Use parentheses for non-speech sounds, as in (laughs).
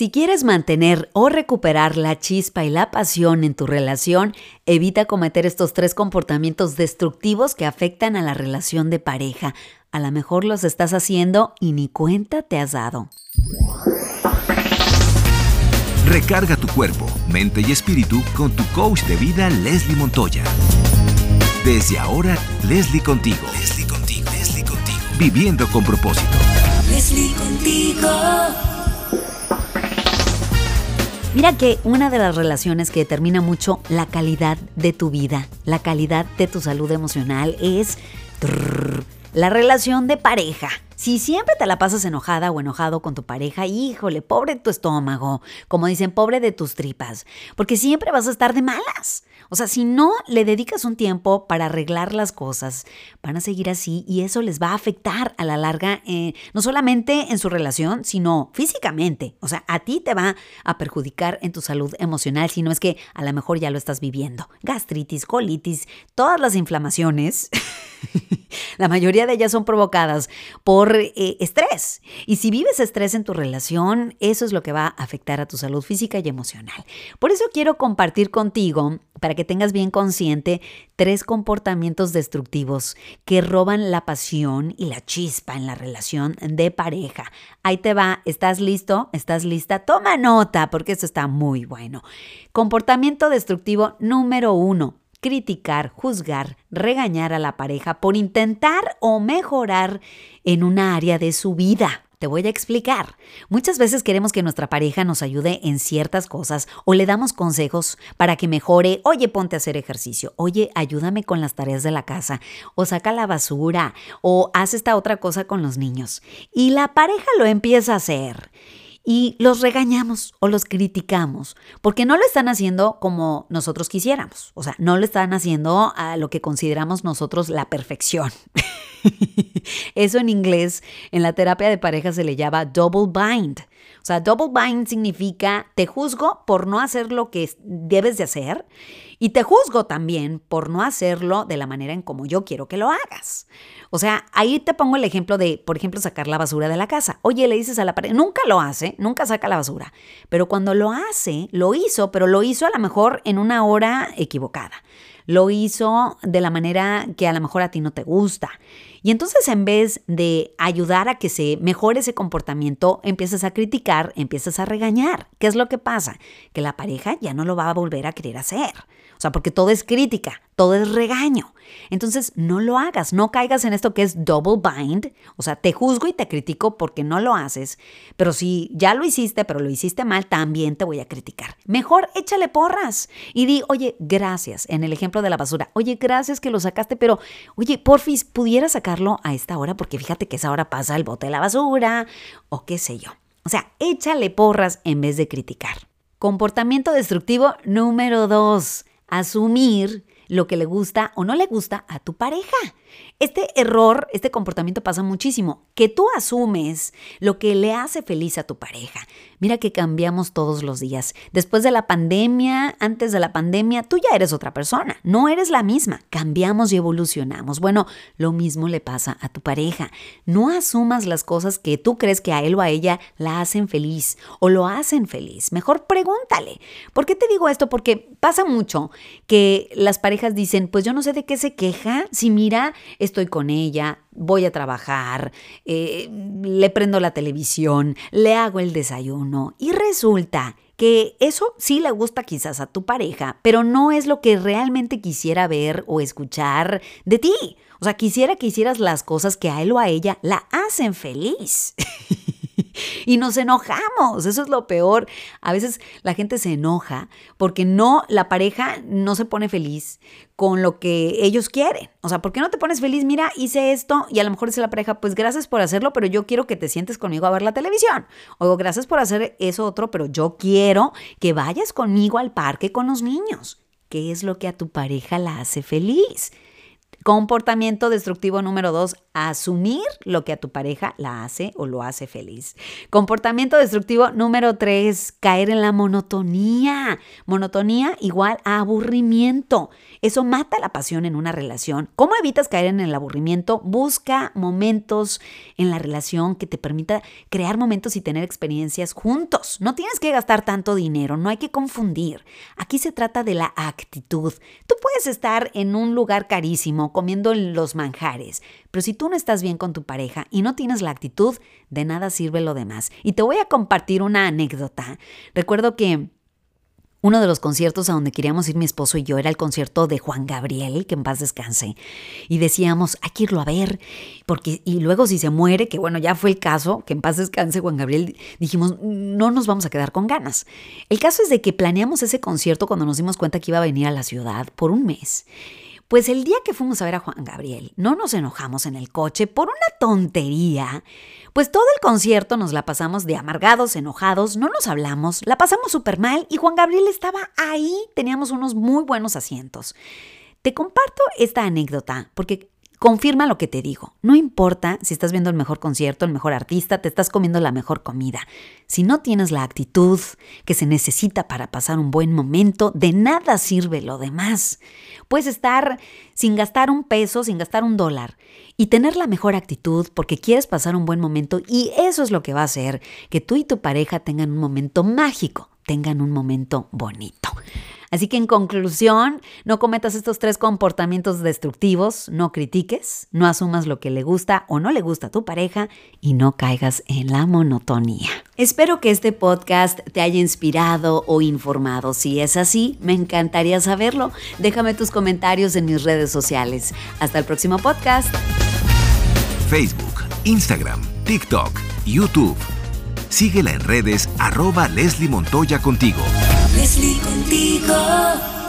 Si quieres mantener o recuperar la chispa y la pasión en tu relación, evita cometer estos tres comportamientos destructivos que afectan a la relación de pareja. A lo mejor los estás haciendo y ni cuenta te has dado. Recarga tu cuerpo, mente y espíritu con tu coach de vida Leslie Montoya. Desde ahora, Leslie contigo. Leslie contigo. Leslie contigo. Viviendo con propósito. Leslie contigo. Mira que una de las relaciones que determina mucho la calidad de tu vida, la calidad de tu salud emocional es la relación de pareja. Si siempre te la pasas enojada o enojado con tu pareja, híjole, pobre tu estómago, como dicen, pobre de tus tripas, porque siempre vas a estar de malas. O sea, si no le dedicas un tiempo para arreglar las cosas, van a seguir así y eso les va a afectar a la larga, eh, no solamente en su relación, sino físicamente. O sea, a ti te va a perjudicar en tu salud emocional, si no es que a lo mejor ya lo estás viviendo. Gastritis, colitis, todas las inflamaciones. (laughs) La mayoría de ellas son provocadas por eh, estrés. Y si vives estrés en tu relación, eso es lo que va a afectar a tu salud física y emocional. Por eso quiero compartir contigo, para que tengas bien consciente, tres comportamientos destructivos que roban la pasión y la chispa en la relación de pareja. Ahí te va, ¿estás listo? ¿Estás lista? Toma nota, porque esto está muy bueno. Comportamiento destructivo número uno criticar, juzgar, regañar a la pareja por intentar o mejorar en una área de su vida. Te voy a explicar. Muchas veces queremos que nuestra pareja nos ayude en ciertas cosas o le damos consejos para que mejore. Oye, ponte a hacer ejercicio. Oye, ayúdame con las tareas de la casa. O saca la basura. O haz esta otra cosa con los niños. Y la pareja lo empieza a hacer y los regañamos o los criticamos porque no lo están haciendo como nosotros quisiéramos. O sea, no lo están haciendo a lo que consideramos nosotros la perfección. (laughs) Eso en inglés, en la terapia de pareja se le llama double bind. O sea, double bind significa te juzgo por no hacer lo que debes de hacer y te juzgo también por no hacerlo de la manera en como yo quiero que lo hagas. O sea, ahí te pongo el ejemplo de, por ejemplo, sacar la basura de la casa. Oye, le dices a la pareja, nunca lo hace, nunca saca la basura. Pero cuando lo hace, lo hizo, pero lo hizo a lo mejor en una hora equivocada. Lo hizo de la manera que a lo mejor a ti no te gusta. Y entonces en vez de ayudar a que se mejore ese comportamiento, empiezas a criticar, empiezas a regañar. ¿Qué es lo que pasa? Que la pareja ya no lo va a volver a querer hacer. O sea, porque todo es crítica, todo es regaño. Entonces, no lo hagas, no caigas en esto que es double bind. O sea, te juzgo y te critico porque no lo haces. Pero si ya lo hiciste, pero lo hiciste mal, también te voy a criticar. Mejor échale porras y di, oye, gracias. En el ejemplo de la basura, oye, gracias que lo sacaste, pero, oye, porfis, pudiera sacarlo a esta hora porque fíjate que esa hora pasa el bote de la basura o qué sé yo. O sea, échale porras en vez de criticar. Comportamiento destructivo número dos asumir lo que le gusta o no le gusta a tu pareja. Este error, este comportamiento pasa muchísimo, que tú asumes lo que le hace feliz a tu pareja. Mira que cambiamos todos los días. Después de la pandemia, antes de la pandemia, tú ya eres otra persona, no eres la misma. Cambiamos y evolucionamos. Bueno, lo mismo le pasa a tu pareja. No asumas las cosas que tú crees que a él o a ella la hacen feliz o lo hacen feliz. Mejor pregúntale. ¿Por qué te digo esto? Porque pasa mucho que las parejas dicen, pues yo no sé de qué se queja, si mira, estoy con ella, voy a trabajar, eh, le prendo la televisión, le hago el desayuno y resulta que eso sí le gusta quizás a tu pareja, pero no es lo que realmente quisiera ver o escuchar de ti. O sea, quisiera que hicieras las cosas que a él o a ella la hacen feliz. (laughs) y nos enojamos, eso es lo peor. A veces la gente se enoja porque no, la pareja no se pone feliz con lo que ellos quieren. O sea, ¿por qué no te pones feliz? Mira, hice esto y a lo mejor dice la pareja, pues gracias por hacerlo, pero yo quiero que te sientes conmigo a ver la televisión. O gracias por hacer eso otro, pero yo quiero que vayas conmigo al parque con los niños. ¿Qué es lo que a tu pareja la hace feliz? Comportamiento destructivo número dos, a asumir lo que a tu pareja la hace o lo hace feliz. Comportamiento destructivo número tres, caer en la monotonía. Monotonía igual a aburrimiento. Eso mata la pasión en una relación. ¿Cómo evitas caer en el aburrimiento? Busca momentos en la relación que te permita crear momentos y tener experiencias juntos. No tienes que gastar tanto dinero, no hay que confundir. Aquí se trata de la actitud. Tú puedes estar en un lugar carísimo comiendo los manjares, pero si tú no estás bien con tu pareja y no tienes la actitud, de nada sirve lo demás. Y te voy a compartir una anécdota. Recuerdo que uno de los conciertos a donde queríamos ir mi esposo y yo era el concierto de Juan Gabriel, que en paz descanse. Y decíamos, hay que irlo a ver, porque y luego si se muere, que bueno, ya fue el caso, que en paz descanse Juan Gabriel, dijimos, no nos vamos a quedar con ganas. El caso es de que planeamos ese concierto cuando nos dimos cuenta que iba a venir a la ciudad por un mes. Pues el día que fuimos a ver a Juan Gabriel, no nos enojamos en el coche por una tontería. Pues todo el concierto nos la pasamos de amargados, enojados, no nos hablamos, la pasamos súper mal y Juan Gabriel estaba ahí, teníamos unos muy buenos asientos. Te comparto esta anécdota porque confirma lo que te digo. No importa si estás viendo el mejor concierto, el mejor artista, te estás comiendo la mejor comida. Si no tienes la actitud que se necesita para pasar un buen momento, de nada sirve lo demás. Puedes estar sin gastar un peso, sin gastar un dólar y tener la mejor actitud porque quieres pasar un buen momento y eso es lo que va a hacer que tú y tu pareja tengan un momento mágico, tengan un momento bonito. Así que en conclusión, no cometas estos tres comportamientos destructivos, no critiques, no asumas lo que le gusta o no le gusta a tu pareja y no caigas en la monotonía. Espero que este podcast te haya inspirado o informado. Si es así, me encantaría saberlo. Déjame tus comentarios en mis redes sociales. Hasta el próximo podcast. Facebook, Instagram, TikTok, YouTube. Síguela en redes arroba Leslie Montoya contigo. Leslie contigo.